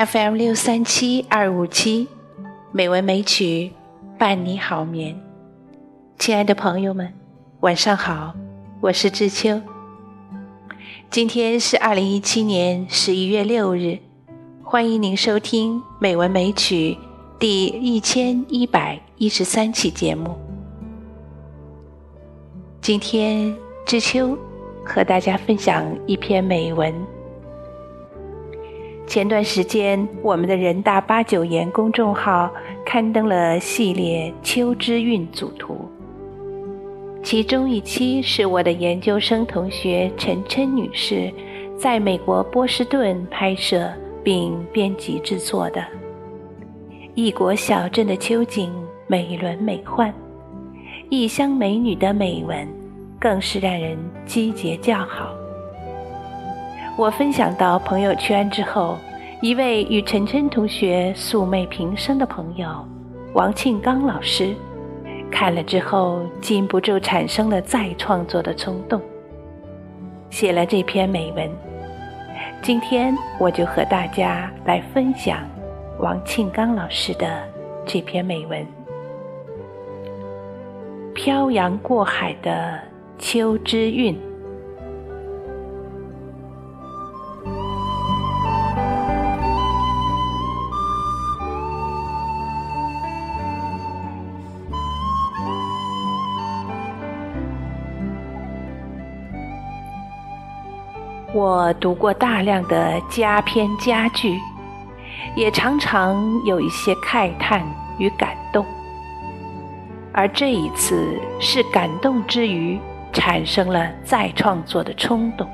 FM 六三七二五七，美文美曲伴你好眠。亲爱的朋友们，晚上好，我是知秋。今天是二零一七年十一月六日，欢迎您收听《美文美曲》第一千一百一十三期节目。今天知秋和大家分享一篇美文。前段时间，我们的人大八九研公众号刊登了系列《秋之韵》组图，其中一期是我的研究生同学陈琛女士在美国波士顿拍摄并编辑制作的。异国小镇的秋景美轮美奂，异乡美女的美文更是让人击节叫好。我分享到朋友圈之后，一位与晨晨同学素昧平生的朋友王庆刚老师看了之后，禁不住产生了再创作的冲动，写了这篇美文。今天我就和大家来分享王庆刚老师的这篇美文：《漂洋过海的秋之韵》。我读过大量的佳篇佳句，也常常有一些慨叹与感动。而这一次是感动之余，产生了再创作的冲动。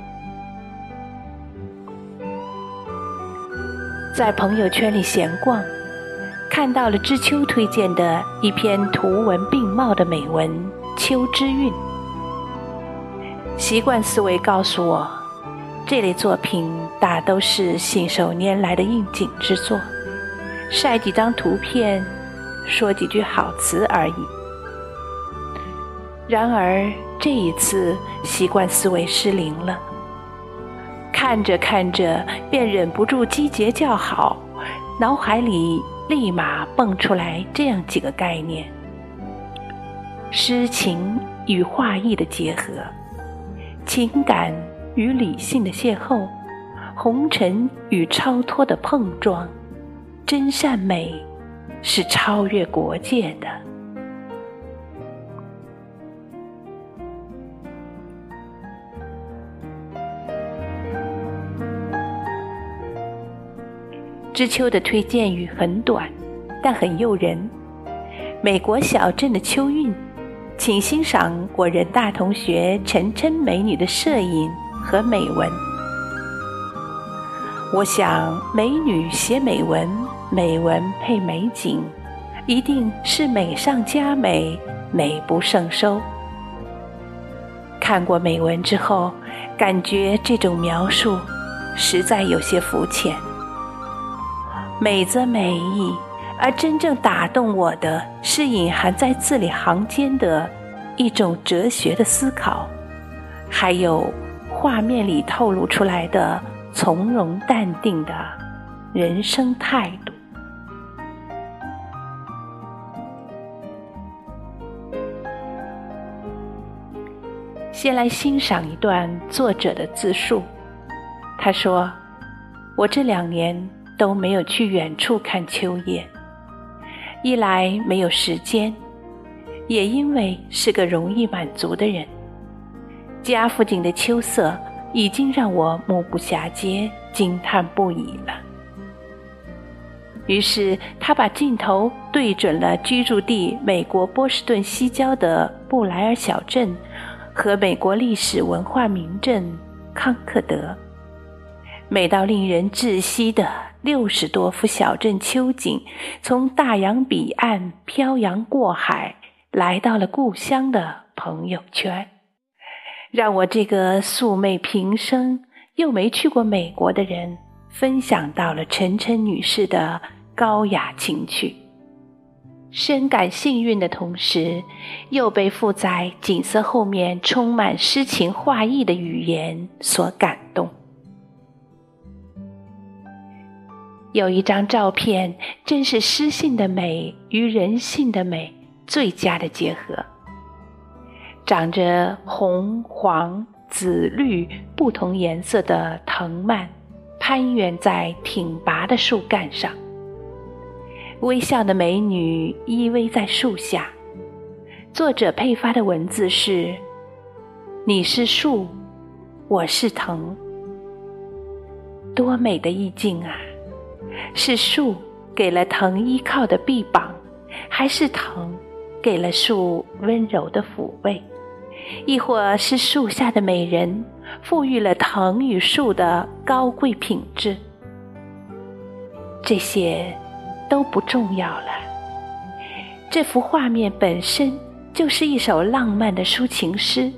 在朋友圈里闲逛，看到了知秋推荐的一篇图文并茂的美文《秋之韵》，习惯思维告诉我。这类作品大都是信手拈来的应景之作，晒几张图片，说几句好词而已。然而这一次，习惯思维失灵了，看着看着便忍不住击节叫好，脑海里立马蹦出来这样几个概念：诗情与画意的结合，情感。与理性的邂逅，红尘与超脱的碰撞，真善美是超越国界的。知秋的推荐语很短，但很诱人。美国小镇的秋韵，请欣赏我人大同学陈琛美女的摄影。和美文，我想美女写美文，美文配美景，一定是美上加美，美不胜收。看过美文之后，感觉这种描述实在有些肤浅。美则美矣，而真正打动我的是隐含在字里行间的一种哲学的思考，还有。画面里透露出来的从容淡定的人生态度。先来欣赏一段作者的自述。他说：“我这两年都没有去远处看秋叶，一来没有时间，也因为是个容易满足的人。”家附近的秋色已经让我目不暇接、惊叹不已了。于是他把镜头对准了居住地美国波士顿西郊的布莱尔小镇和美国历史文化名镇康克德。美到令人窒息的六十多幅小镇秋景，从大洋彼岸漂洋过海，来到了故乡的朋友圈。让我这个素昧平生又没去过美国的人，分享到了陈晨女士的高雅情趣，深感幸运的同时，又被附在景色后面充满诗情画意的语言所感动。有一张照片，真是诗性的美与人性的美最佳的结合。长着红、黄、紫、绿不同颜色的藤蔓，攀援在挺拔的树干上。微笑的美女依偎在树下。作者配发的文字是：“你是树，我是藤。”多美的意境啊！是树给了藤依靠的臂膀，还是藤给了树温柔的抚慰？亦或是树下的美人赋予了藤与树的高贵品质？这些都不重要了。这幅画面本身就是一首浪漫的抒情诗，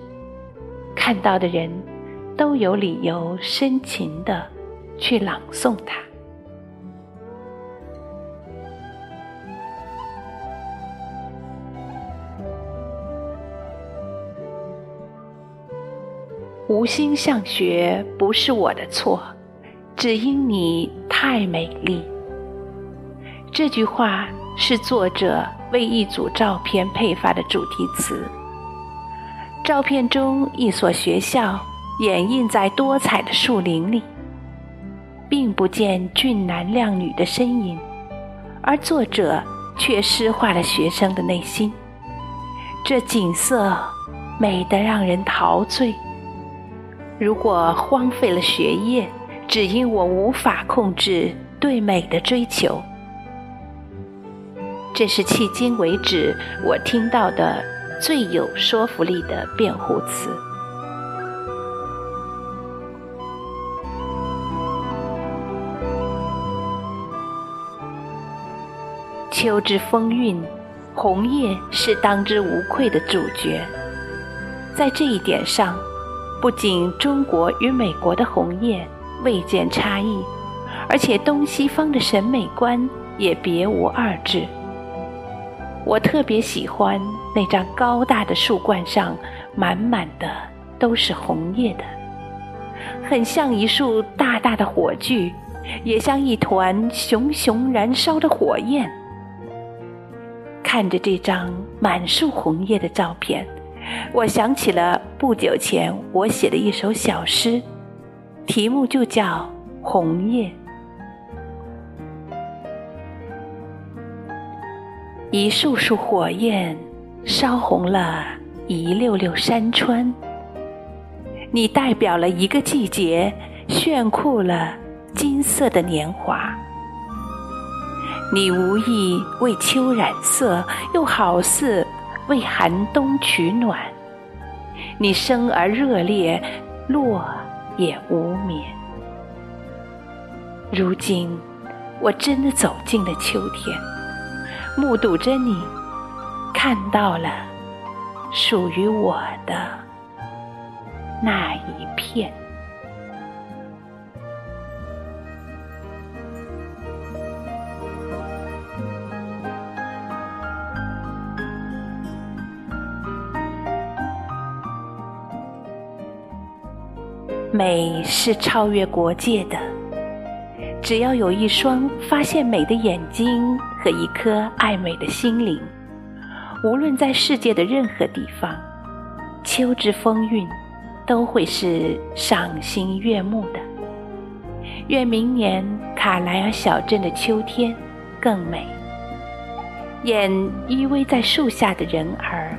看到的人都有理由深情的。去朗诵它。无心向学不是我的错，只因你太美丽。这句话是作者为一组照片配发的主题词。照片中一所学校掩映在多彩的树林里。并不见俊男靓女的身影，而作者却诗化了学生的内心。这景色美得让人陶醉。如果荒废了学业，只因我无法控制对美的追求，这是迄今为止我听到的最有说服力的辩护词。秋之风韵，红叶是当之无愧的主角。在这一点上，不仅中国与美国的红叶未见差异，而且东西方的审美观也别无二致。我特别喜欢那张高大的树冠上满满的都是红叶的，很像一束大大的火炬，也像一团熊熊燃烧的火焰。看着这张满树红叶的照片，我想起了不久前我写的一首小诗，题目就叫《红叶》。一束束火焰烧红了一溜溜山川，你代表了一个季节，炫酷了金色的年华。你无意为秋染色，又好似为寒冬取暖。你生而热烈，落也无眠。如今，我真的走进了秋天，目睹着你，看到了属于我的那一片。美是超越国界的，只要有一双发现美的眼睛和一颗爱美的心灵，无论在世界的任何地方，秋之风韵都会是赏心悦目的。愿明年卡莱尔小镇的秋天更美，愿依偎在树下的人儿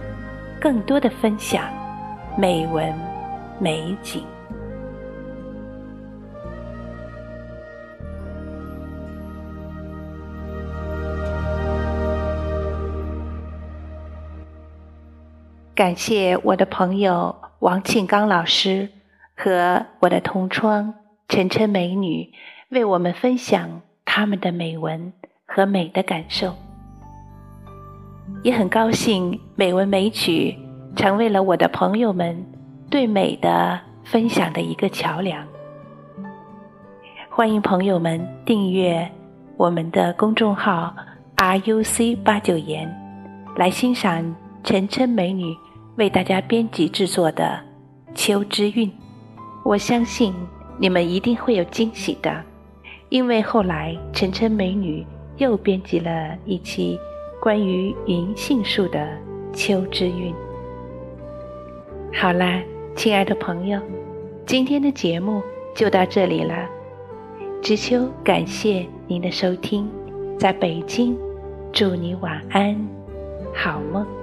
更多的分享美文美景。感谢我的朋友王庆刚老师和我的同窗晨晨美女为我们分享他们的美文和美的感受，也很高兴美文美曲成为了我的朋友们对美的分享的一个桥梁。欢迎朋友们订阅我们的公众号 RUC 八九言，来欣赏晨晨美女。为大家编辑制作的《秋之韵》，我相信你们一定会有惊喜的。因为后来晨晨美女又编辑了一期关于银杏树的秋之韵。好啦，亲爱的朋友，今天的节目就到这里了。知秋感谢您的收听，在北京，祝你晚安，好梦。